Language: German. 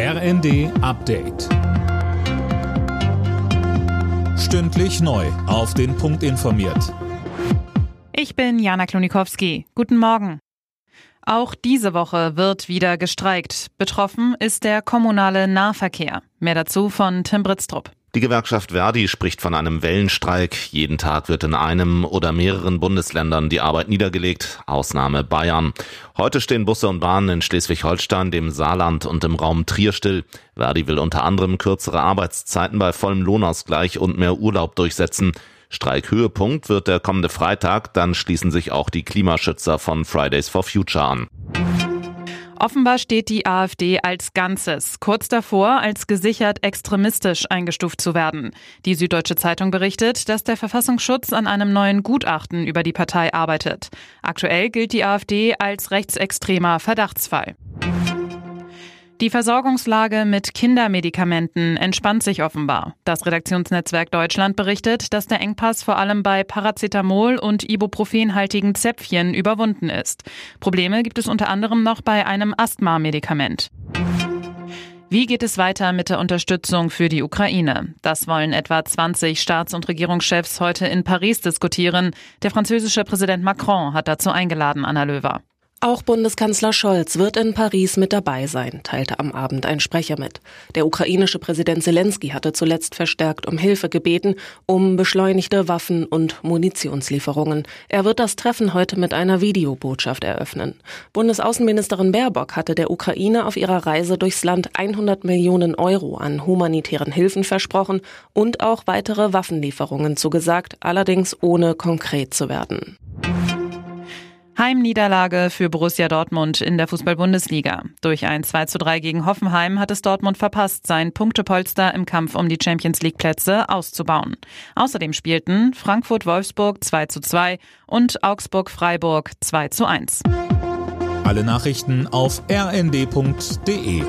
RND Update. Stündlich neu. Auf den Punkt informiert. Ich bin Jana Klonikowski. Guten Morgen. Auch diese Woche wird wieder gestreikt. Betroffen ist der kommunale Nahverkehr. Mehr dazu von Tim Britztrup. Die Gewerkschaft Verdi spricht von einem Wellenstreik. Jeden Tag wird in einem oder mehreren Bundesländern die Arbeit niedergelegt, Ausnahme Bayern. Heute stehen Busse und Bahnen in Schleswig-Holstein, dem Saarland und im Raum Trier still. Verdi will unter anderem kürzere Arbeitszeiten bei vollem Lohnausgleich und mehr Urlaub durchsetzen. Streikhöhepunkt wird der kommende Freitag, dann schließen sich auch die Klimaschützer von Fridays for Future an. Offenbar steht die AfD als Ganzes kurz davor, als gesichert extremistisch eingestuft zu werden. Die Süddeutsche Zeitung berichtet, dass der Verfassungsschutz an einem neuen Gutachten über die Partei arbeitet. Aktuell gilt die AfD als rechtsextremer Verdachtsfall. Die Versorgungslage mit Kindermedikamenten entspannt sich offenbar. Das Redaktionsnetzwerk Deutschland berichtet, dass der Engpass vor allem bei Paracetamol und Ibuprofenhaltigen Zäpfchen überwunden ist. Probleme gibt es unter anderem noch bei einem Asthma-Medikament. Wie geht es weiter mit der Unterstützung für die Ukraine? Das wollen etwa 20 Staats- und Regierungschefs heute in Paris diskutieren. Der französische Präsident Macron hat dazu eingeladen, Anna Löwer. Auch Bundeskanzler Scholz wird in Paris mit dabei sein, teilte am Abend ein Sprecher mit. Der ukrainische Präsident Zelensky hatte zuletzt verstärkt um Hilfe gebeten, um beschleunigte Waffen- und Munitionslieferungen. Er wird das Treffen heute mit einer Videobotschaft eröffnen. Bundesaußenministerin Baerbock hatte der Ukraine auf ihrer Reise durchs Land 100 Millionen Euro an humanitären Hilfen versprochen und auch weitere Waffenlieferungen zugesagt, allerdings ohne konkret zu werden. Heimniederlage für Borussia Dortmund in der Fußball-Bundesliga. Durch ein 2 zu 3 gegen Hoffenheim hat es Dortmund verpasst, sein Punktepolster im Kampf um die Champions League-Plätze auszubauen. Außerdem spielten Frankfurt-Wolfsburg 2 zu 2 und Augsburg-Freiburg 2 zu 1. Alle Nachrichten auf rnd.de